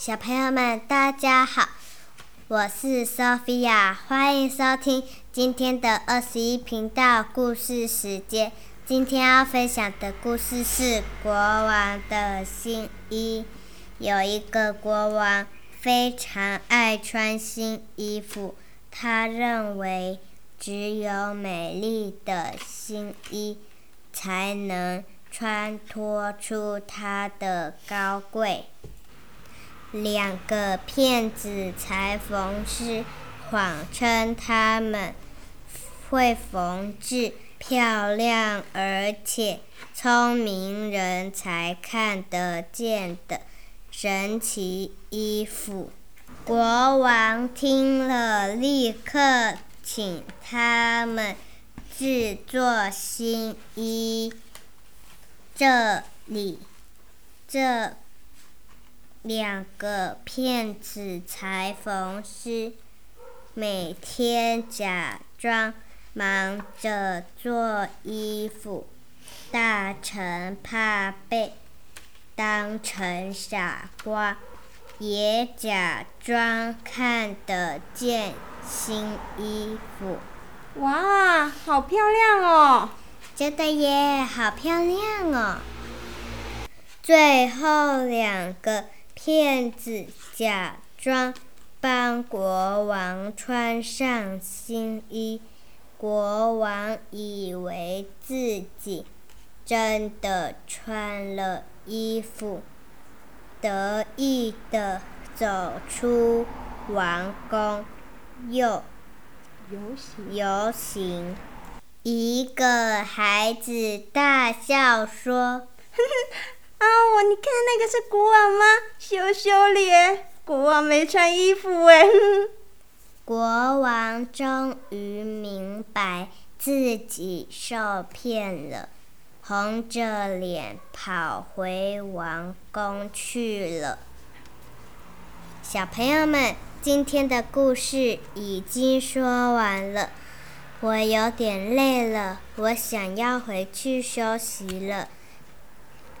小朋友们，大家好，我是 Sophia，欢迎收听今天的二十一频道故事时间。今天要分享的故事是《国王的新衣》。有一个国王非常爱穿新衣服，他认为只有美丽的新衣才能穿脱出他的高贵。两个骗子裁缝师谎称他们会缝制漂亮而且聪明人才看得见的神奇衣服。国王听了，立刻请他们制作新衣。这里，这。两个骗子裁缝师每天假装忙着做衣服，大臣怕被当成傻瓜，也假装看得见新衣服。哇，好漂亮哦！真的耶，好漂亮哦！最后两个。骗子假装帮国王穿上新衣，国王以为自己真的穿了衣服，得意的走出王宫，又游行。游行，一个孩子大笑说。啊，我你看那个是国王吗？羞羞脸，国王没穿衣服哎。国王终于明白自己受骗了，红着脸跑回王宫去了。小朋友们，今天的故事已经说完了，我有点累了，我想要回去休息了。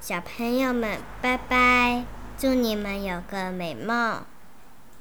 小朋友们，拜拜！祝你们有个美梦。